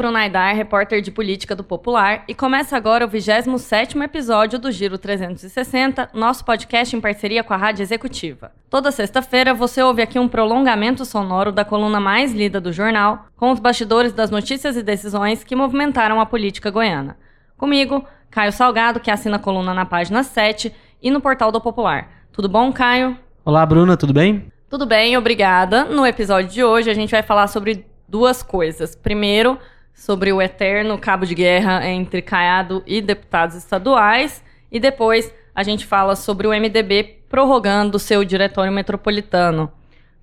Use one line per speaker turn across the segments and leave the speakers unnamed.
Bruna Aidar, repórter de política do Popular, e começa agora o 27º episódio do Giro 360, nosso podcast em parceria com a Rádio Executiva. Toda sexta-feira você ouve aqui um prolongamento sonoro da coluna mais lida do jornal, com os bastidores das notícias e decisões que movimentaram a política goiana. Comigo, Caio Salgado, que assina a coluna na página 7 e no portal do Popular. Tudo bom, Caio?
Olá, Bruna, tudo bem?
Tudo bem, obrigada. No episódio de hoje a gente vai falar sobre duas coisas. Primeiro, sobre o eterno cabo de guerra entre Caiado e deputados estaduais. E depois a gente fala sobre o MDB prorrogando seu diretório metropolitano.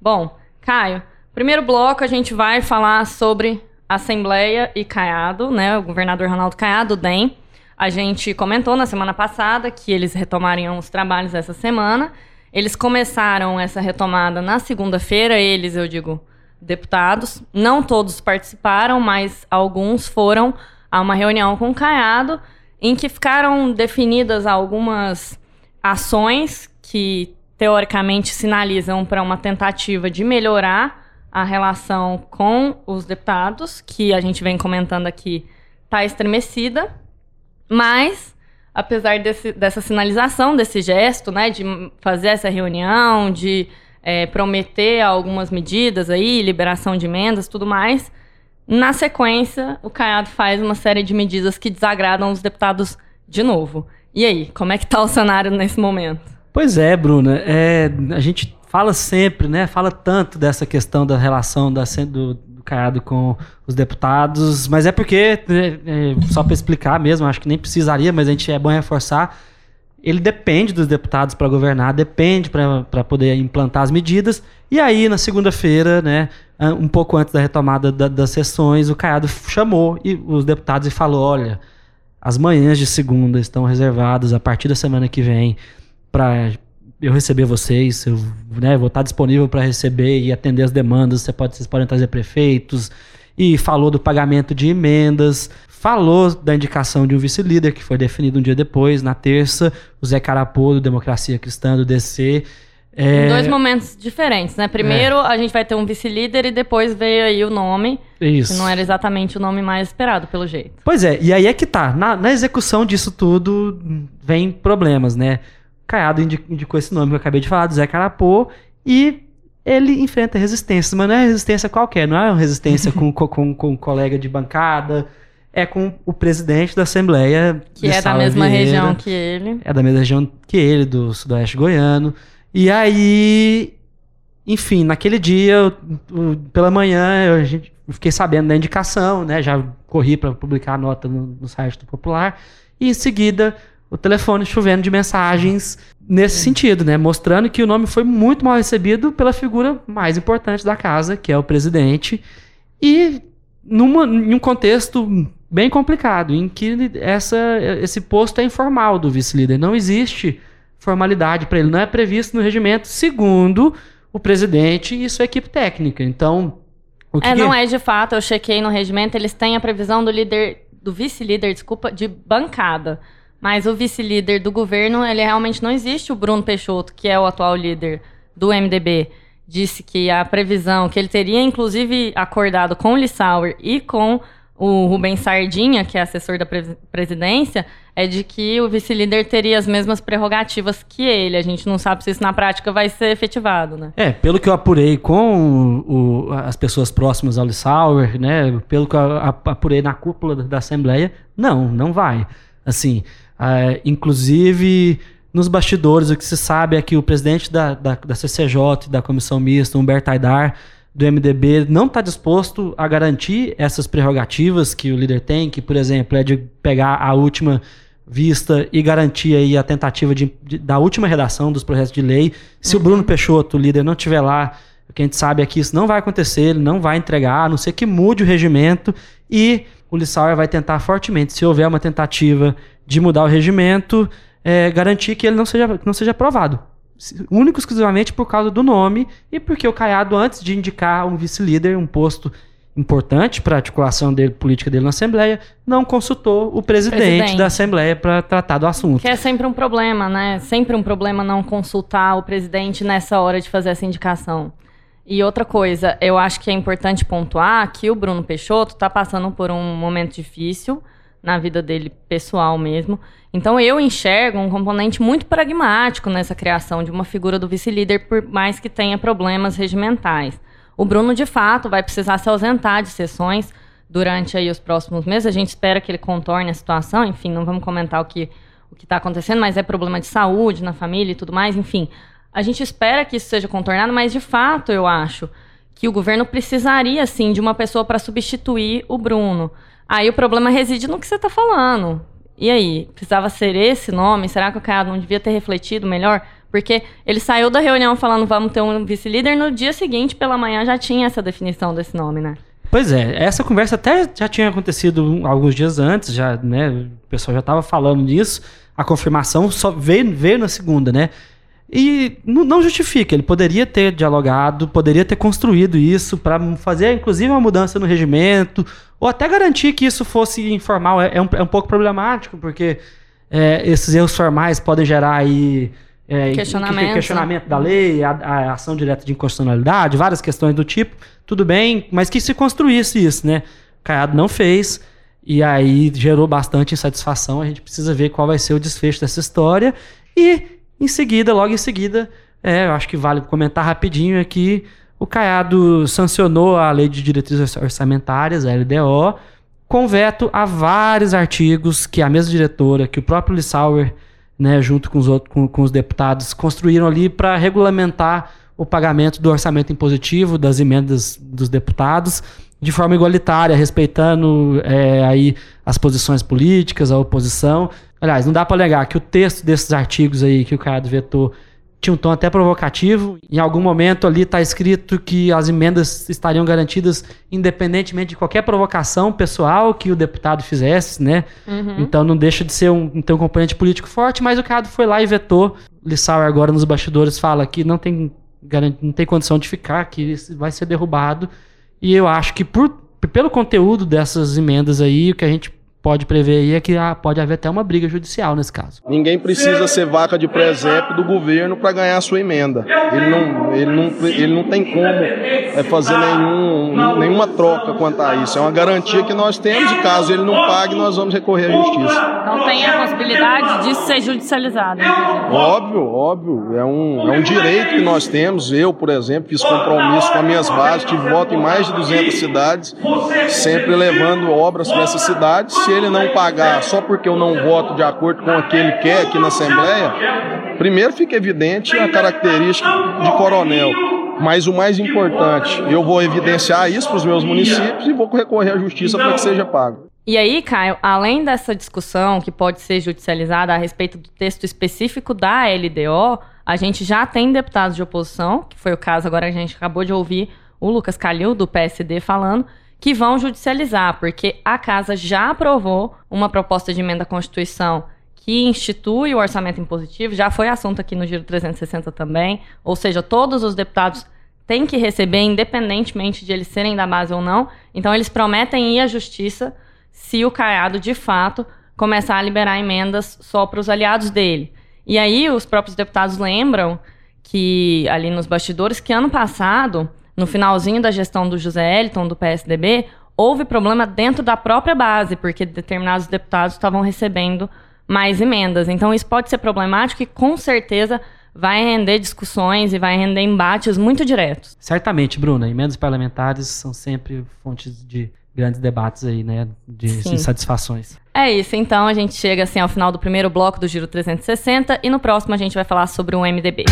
Bom, Caio, primeiro bloco a gente vai falar sobre Assembleia e Caiado, né? O governador Ronaldo Caiado, DEM. A gente comentou na semana passada que eles retomariam os trabalhos essa semana. Eles começaram essa retomada na segunda-feira, eles, eu digo, deputados. Não todos participaram, mas alguns foram a uma reunião com o Caiado, em que ficaram definidas algumas ações que teoricamente sinalizam para uma tentativa de melhorar a relação com os deputados, que a gente vem comentando aqui está estremecida, mas apesar desse, dessa sinalização, desse gesto, né, de fazer essa reunião, de é, prometer algumas medidas aí, liberação de emendas, tudo mais, na sequência, o Caiado faz uma série de medidas que desagradam os deputados de novo. E aí, como é que está o cenário nesse momento?
Pois é, Bruna. É, a gente fala sempre, né? Fala tanto dessa questão da relação da, do, Caiado com os deputados, mas é porque, né, é, só para explicar mesmo, acho que nem precisaria, mas a gente é bom reforçar, ele depende dos deputados para governar, depende para poder implantar as medidas, e aí na segunda-feira, né, um pouco antes da retomada da, das sessões, o Caiado chamou e os deputados e falou, olha, as manhãs de segunda estão reservadas a partir da semana que vem para eu receber vocês, eu né, vou estar disponível para receber e atender as demandas. Você pode, vocês podem trazer prefeitos. E falou do pagamento de emendas, falou da indicação de um vice-líder que foi definido um dia depois, na terça, o Zé Carapô, do Democracia Cristã, do DC.
É... Em dois momentos diferentes, né? Primeiro é. a gente vai ter um vice-líder e depois veio aí o nome. Isso. Que não era exatamente o nome mais esperado, pelo jeito.
Pois é, e aí é que tá. Na, na execução disso tudo, vem problemas, né? Caiado indicou esse nome que eu acabei de falar, do Zé Carapô, e ele enfrenta resistências, mas não é resistência qualquer, não é uma resistência com, com, com um colega de bancada, é com o presidente da Assembleia.
Que é da mesma Vieira, região que ele.
É da mesma região que ele, do Sudoeste Goiano. E aí, enfim, naquele dia, pela manhã, eu, a gente, eu fiquei sabendo da indicação, né? Já corri para publicar a nota no, no site do Popular. E em seguida, o telefone chovendo de mensagens nesse sentido, né? Mostrando que o nome foi muito mal recebido pela figura mais importante da casa, que é o presidente, e numa, em um contexto bem complicado, em que essa, esse posto é informal do vice-líder. Não existe formalidade para ele, não é previsto no regimento, segundo o presidente e sua equipe técnica. Então.
O que é, não é de fato, eu chequei no regimento, eles têm a previsão do líder, do vice-líder, desculpa, de bancada. Mas o vice-líder do governo, ele realmente não existe. O Bruno Peixoto, que é o atual líder do MDB, disse que a previsão, que ele teria inclusive acordado com o Lissauer e com o Rubens Sardinha, que é assessor da presidência, é de que o vice-líder teria as mesmas prerrogativas que ele. A gente não sabe se isso na prática vai ser efetivado, né?
É, pelo que eu apurei com o, as pessoas próximas ao Lissauer, né? Pelo que eu apurei na cúpula da Assembleia, não, não vai. Assim, Uh, inclusive, nos bastidores, o que se sabe é que o presidente da, da, da CCJ, da Comissão Mista, Humberto Aidar, do MDB, não está disposto a garantir essas prerrogativas que o líder tem, que, por exemplo, é de pegar a última vista e garantir aí a tentativa de, de da última redação dos projetos de lei. Se uhum. o Bruno Peixoto, o líder, não estiver lá, o que a gente sabe é que isso não vai acontecer, ele não vai entregar, a não ser que mude o regimento e o Lissauer vai tentar fortemente, se houver uma tentativa de mudar o regimento, é, garantir que ele não seja, não seja aprovado. Único exclusivamente por causa do nome e porque o Caiado, antes de indicar um vice-líder, um posto importante para a articulação dele, política dele na Assembleia, não consultou o presidente, presidente. da Assembleia para tratar do assunto.
Que é sempre um problema, né? Sempre um problema não consultar o presidente nessa hora de fazer essa indicação. E outra coisa, eu acho que é importante pontuar que o Bruno Peixoto está passando por um momento difícil na vida dele pessoal mesmo. Então eu enxergo um componente muito pragmático nessa criação de uma figura do vice-líder, por mais que tenha problemas regimentais. O Bruno, de fato, vai precisar se ausentar de sessões durante aí os próximos meses. A gente espera que ele contorne a situação. Enfim, não vamos comentar o que o que está acontecendo, mas é problema de saúde na família e tudo mais. Enfim, a gente espera que isso seja contornado, mas de fato eu acho que o governo precisaria sim de uma pessoa para substituir o Bruno. Aí o problema reside no que você está falando. E aí, precisava ser esse nome? Será que o Caiado não devia ter refletido melhor? Porque ele saiu da reunião falando vamos ter um vice-líder, no dia seguinte, pela manhã, já tinha essa definição desse nome, né?
Pois é, essa conversa até já tinha acontecido alguns dias antes, já, né? O pessoal já estava falando disso. A confirmação só veio, veio na segunda, né? E não justifica, ele poderia ter dialogado, poderia ter construído isso para fazer, inclusive, uma mudança no regimento, ou até garantir que isso fosse informal. É, é, um, é um pouco problemático, porque é, esses erros formais podem gerar aí.
É, questionamento.
questionamento da lei, a, a, ação direta de inconstitucionalidade, várias questões do tipo. Tudo bem, mas que se construísse isso, né? O Caiado não fez, e aí gerou bastante insatisfação. A gente precisa ver qual vai ser o desfecho dessa história. E em seguida, logo em seguida, é, eu acho que vale comentar rapidinho aqui, o Caiado sancionou a Lei de Diretrizes Orçamentárias, a LDO, com veto a vários artigos que a mesma diretora, que o próprio Lissauer, né, junto com os, outros, com, com os deputados, construíram ali para regulamentar o pagamento do orçamento impositivo, das emendas dos deputados, de forma igualitária, respeitando é, aí as posições políticas, a oposição. Aliás, não dá para negar que o texto desses artigos aí que o Caiado vetou tinha um tom até provocativo. Em algum momento ali está escrito que as emendas estariam garantidas independentemente de qualquer provocação pessoal que o deputado fizesse, né? Uhum. Então não deixa de ser um, ter um componente político forte, mas o Caiado foi lá e vetou. Lissauer agora nos bastidores fala que não tem, não tem condição de ficar, que vai ser derrubado. E eu acho que por, pelo conteúdo dessas emendas aí, o que a gente pode prever aí é que pode haver até uma briga judicial nesse caso.
Ninguém precisa ser vaca de presépio do governo para ganhar a sua emenda. Ele não, ele não, ele não tem como é, fazer nenhum, nenhuma troca quanto a isso. É uma garantia que nós temos e caso ele não pague, nós vamos recorrer à justiça.
Então tem a possibilidade de ser judicializado.
Óbvio, óbvio. É um, é um direito que nós temos. Eu, por exemplo, fiz compromisso com as minhas bases, tive voto em mais de 200 cidades, sempre levando obras para essas cidades. Se ele não pagar só porque eu não voto de acordo com o que ele quer aqui na Assembleia, primeiro fica evidente a característica de coronel. Mas o mais importante, eu vou evidenciar isso para os meus municípios e vou recorrer à justiça para que seja pago.
E aí, Caio, além dessa discussão que pode ser judicializada a respeito do texto específico da LDO, a gente já tem deputados de oposição, que foi o caso agora a gente acabou de ouvir o Lucas Calil, do PSD, falando, que vão judicializar, porque a Casa já aprovou uma proposta de emenda à Constituição que institui o orçamento impositivo, já foi assunto aqui no Giro 360 também, ou seja, todos os deputados têm que receber, independentemente de eles serem da base ou não. Então, eles prometem ir à justiça se o Caiado, de fato, começar a liberar emendas só para os aliados dele. E aí, os próprios deputados lembram que, ali nos bastidores, que ano passado no finalzinho da gestão do José Eliton, do PSDB, houve problema dentro da própria base, porque determinados deputados estavam recebendo mais emendas. Então, isso pode ser problemático e, com certeza, vai render discussões e vai render embates muito diretos.
Certamente, Bruna. Emendas parlamentares são sempre fontes de grandes debates aí, né? De Sim. insatisfações.
É isso. Então, a gente chega assim ao final do primeiro bloco do Giro 360 e no próximo a gente vai falar sobre o MDB.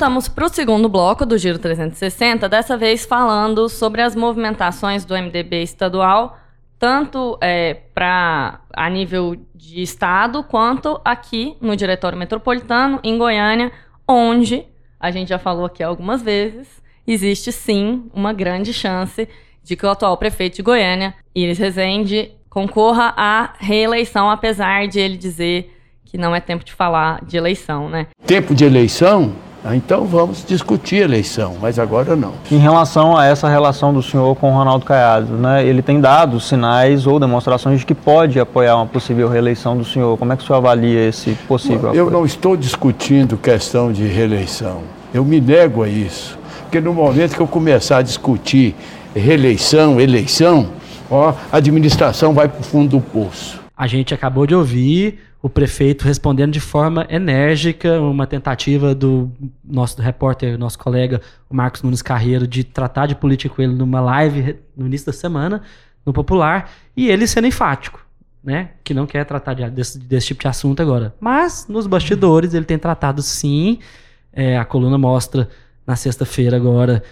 Voltamos para o segundo bloco do Giro 360, dessa vez falando sobre as movimentações do MDB estadual, tanto é, para a nível de estado, quanto aqui no Diretório Metropolitano, em Goiânia, onde, a gente já falou aqui algumas vezes, existe sim uma grande chance de que o atual prefeito de Goiânia, Iris Rezende, concorra à reeleição, apesar de ele dizer que não é tempo de falar de eleição, né?
Tempo de eleição então vamos discutir a eleição, mas agora não.
Em relação a essa relação do senhor com o Ronaldo Caiado, né, ele tem dado sinais ou demonstrações de que pode apoiar uma possível reeleição do senhor. Como é que o senhor avalia esse possível
Eu
apoio?
não estou discutindo questão de reeleição. Eu me nego a isso. Porque no momento que eu começar a discutir reeleição, eleição, ó, a administração vai para o fundo do poço.
A gente acabou de ouvir o prefeito respondendo de forma enérgica uma tentativa do nosso repórter, nosso colega, o Marcos Nunes Carreiro, de tratar de política com ele numa live no início da semana, no Popular, e ele sendo enfático, né? Que não quer tratar de- desse, desse tipo de assunto agora. Mas, nos bastidores, ele tem tratado sim. É, a coluna mostra na sexta-feira agora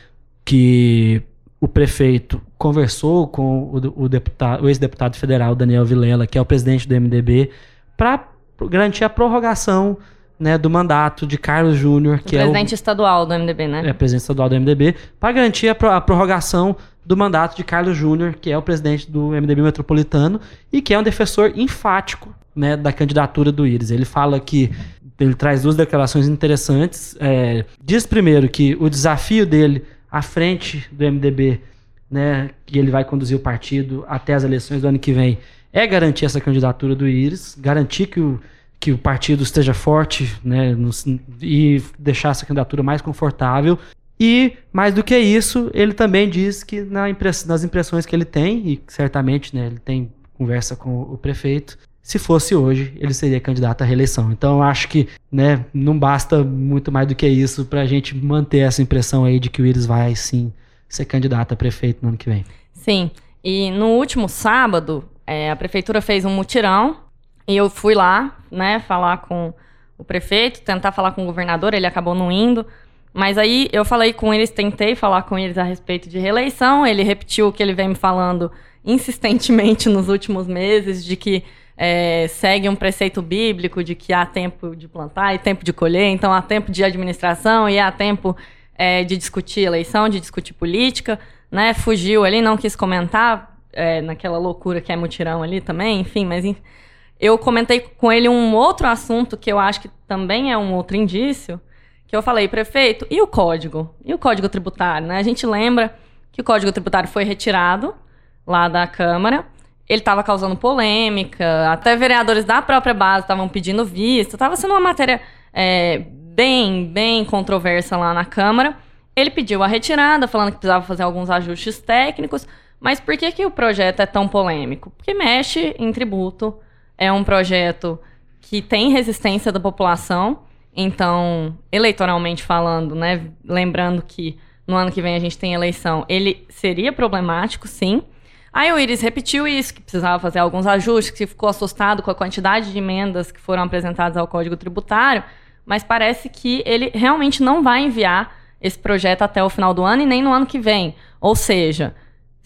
que o prefeito conversou com o, o deputado, o ex-deputado federal Daniel Vilela, que é o presidente do MDB, para garantir a prorrogação né, do mandato de Carlos Júnior, que é o
presidente estadual do MDB, né?
é, presidente estadual do MDB, para garantir a, pro- a prorrogação do mandato de Carlos Júnior, que é o presidente do MDB metropolitano e que é um defensor enfático né, da candidatura do Íris. Ele fala que ele traz duas declarações interessantes. É, diz primeiro que o desafio dele à frente do MDB, né, que ele vai conduzir o partido até as eleições do ano que vem, é garantir essa candidatura do Íris, garantir que o, que o partido esteja forte né, no- e deixar essa candidatura mais confortável. E, mais do que isso, ele também diz que na impress- nas impressões que ele tem, e certamente né, ele tem conversa com o prefeito, se fosse hoje, ele seria candidato à reeleição. Então, acho que né, não basta muito mais do que isso para a gente manter essa impressão aí de que o Íris vai, sim, ser candidato a prefeito no ano que vem.
Sim. E no último sábado, é, a prefeitura fez um mutirão e eu fui lá, né, falar com o prefeito, tentar falar com o governador, ele acabou não indo. Mas aí eu falei com eles, tentei falar com eles a respeito de reeleição. Ele repetiu o que ele vem me falando insistentemente nos últimos meses, de que é, segue um preceito bíblico de que há tempo de plantar e tempo de colher, então há tempo de administração e há tempo é, de discutir eleição, de discutir política, né? Fugiu ali, não quis comentar é, naquela loucura que é mutirão ali também, enfim, mas eu comentei com ele um outro assunto que eu acho que também é um outro indício, que eu falei, prefeito, e o código? E o código tributário, né? A gente lembra que o código tributário foi retirado lá da Câmara. Ele estava causando polêmica, até vereadores da própria base estavam pedindo vista. Estava sendo uma matéria é, bem, bem controversa lá na Câmara. Ele pediu a retirada, falando que precisava fazer alguns ajustes técnicos. Mas por que, que o projeto é tão polêmico? Porque mexe em tributo, é um projeto que tem resistência da população. Então, eleitoralmente falando, né, lembrando que no ano que vem a gente tem eleição, ele seria problemático, sim. Aí o Iris repetiu isso, que precisava fazer alguns ajustes, que ficou assustado com a quantidade de emendas que foram apresentadas ao Código Tributário, mas parece que ele realmente não vai enviar esse projeto até o final do ano e nem no ano que vem. Ou seja,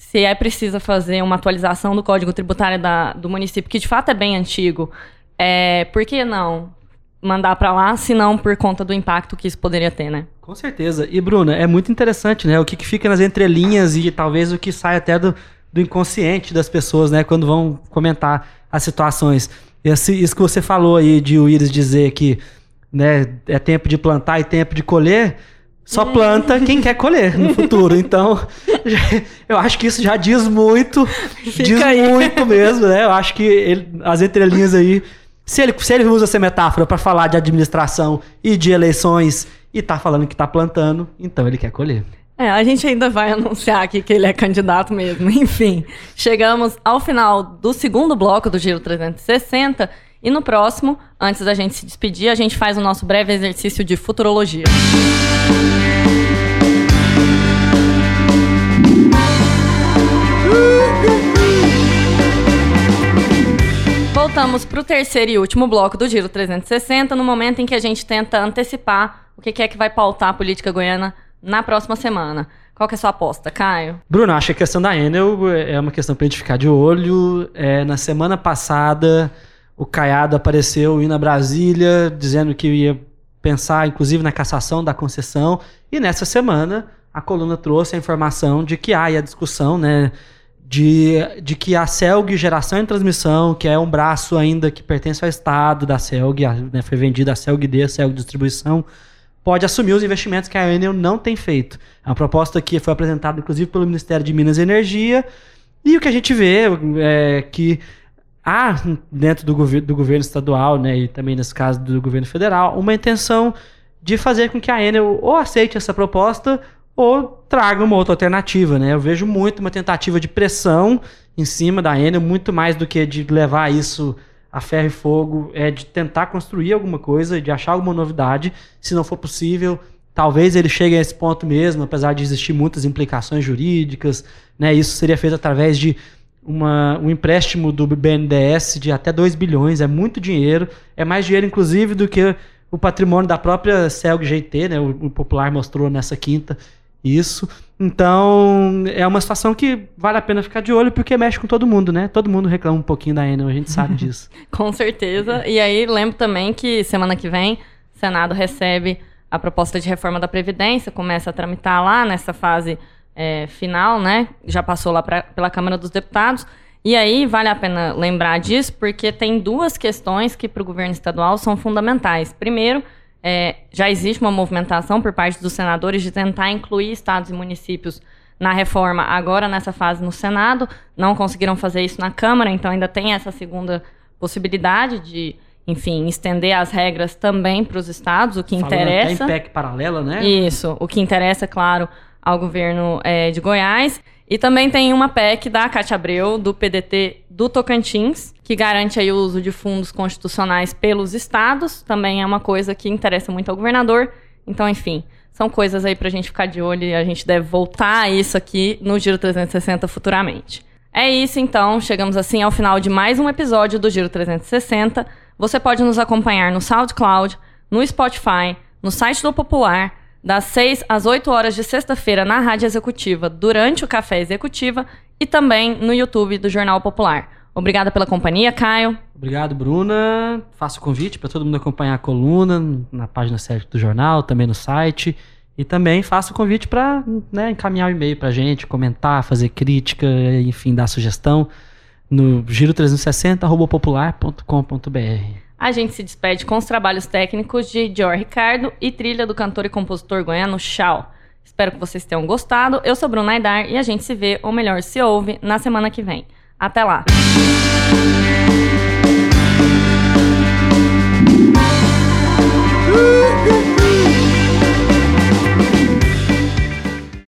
se é preciso fazer uma atualização do Código Tributário da, do município, que de fato é bem antigo, é, por que não mandar para lá, se não por conta do impacto que isso poderia ter, né?
Com certeza. E, Bruna, é muito interessante, né? O que, que fica nas entrelinhas e talvez o que sai até do, do inconsciente das pessoas, né? Quando vão comentar as situações. Esse, isso que você falou aí de o Iris dizer que né, é tempo de plantar e tempo de colher, só planta quem quer colher no futuro. Então, já- eu acho que isso já diz muito, diz
aí.
muito mesmo, né? Eu acho que ele- as entrelinhas aí, se ele, se ele usa essa metáfora para falar de administração e de eleições e tá falando que tá plantando, então ele quer colher.
É, a gente ainda vai anunciar aqui que ele é candidato mesmo. Enfim, chegamos ao final do segundo bloco do Giro 360 e no próximo, antes da gente se despedir, a gente faz o nosso breve exercício de futurologia. Voltamos para o terceiro e último bloco do Giro 360, no momento em que a gente tenta antecipar o que é que vai pautar a política goiana na próxima semana. Qual que é a sua aposta, Caio?
Bruno, acho que a questão da Enel é uma questão pra gente ficar de olho. É, na semana passada, o Caiado apareceu indo a Brasília, dizendo que ia pensar, inclusive, na cassação da concessão. E nessa semana, a coluna trouxe a informação de que há a discussão, né? De, de que a CELG Geração e Transmissão, que é um braço ainda que pertence ao Estado da CELG, a- né, foi vendida a CELG D, a CELG Distribuição, pode assumir os investimentos que a Enel não tem feito. É uma proposta que foi apresentada, inclusive, pelo Ministério de Minas e Energia, e o que a gente vê é que há, dentro do, governo, do governo estadual, né, e também nesse caso do governo federal, uma intenção de fazer com que a Enel ou aceite essa proposta ou traga uma outra alternativa, né? Eu vejo muito uma tentativa de pressão em cima da Enel, muito mais do que de levar isso a ferro e fogo, é de tentar construir alguma coisa, de achar alguma novidade, se não for possível, talvez ele chegue a esse ponto mesmo, apesar de existir muitas implicações jurídicas, né? Isso seria feito através de uma, um empréstimo do BNDES de até 2 bilhões, é muito dinheiro, é mais dinheiro inclusive do que o patrimônio da própria Celg GT, né? O, o Popular mostrou nessa quinta isso. Então, é uma situação que vale a pena ficar de olho porque mexe com todo mundo, né? Todo mundo reclama um pouquinho da Enel, a gente sabe disso.
com certeza. E aí, lembro também que semana que vem o Senado recebe a proposta de reforma da Previdência, começa a tramitar lá nessa fase é, final, né? Já passou lá pra, pela Câmara dos Deputados. E aí, vale a pena lembrar disso porque tem duas questões que para o governo estadual são fundamentais. Primeiro, é, já existe uma movimentação por parte dos senadores de tentar incluir estados e municípios na reforma, agora nessa fase no Senado. Não conseguiram fazer isso na Câmara, então ainda tem essa segunda possibilidade de, enfim, estender as regras também para os estados, o que Falando interessa.
Até em PEC paralela, né?
Isso, o que interessa, claro, ao governo é, de Goiás. E também tem uma PEC da Cátia Abreu, do PDT do Tocantins, que garante aí o uso de fundos constitucionais pelos estados. Também é uma coisa que interessa muito ao governador. Então, enfim, são coisas aí pra gente ficar de olho e a gente deve voltar a isso aqui no Giro 360 futuramente. É isso então, chegamos assim ao final de mais um episódio do Giro 360. Você pode nos acompanhar no SoundCloud, no Spotify, no site do Popular das 6 às 8 horas de sexta-feira na Rádio Executiva, durante o Café Executiva e também no YouTube do Jornal Popular. Obrigada pela companhia, Caio.
Obrigado, Bruna. Faço o convite para todo mundo acompanhar a coluna na página 7 do jornal, também no site. E também faço o convite para né, encaminhar o um e-mail para a gente, comentar, fazer crítica, enfim, dar sugestão no giro360.popular.com.br.
A gente se despede com os trabalhos técnicos de Dior Ricardo e trilha do cantor e compositor goiano Chau. Espero que vocês tenham gostado. Eu sou Bruna Aidar e a gente se vê, ou melhor, se ouve, na semana que vem. Até lá!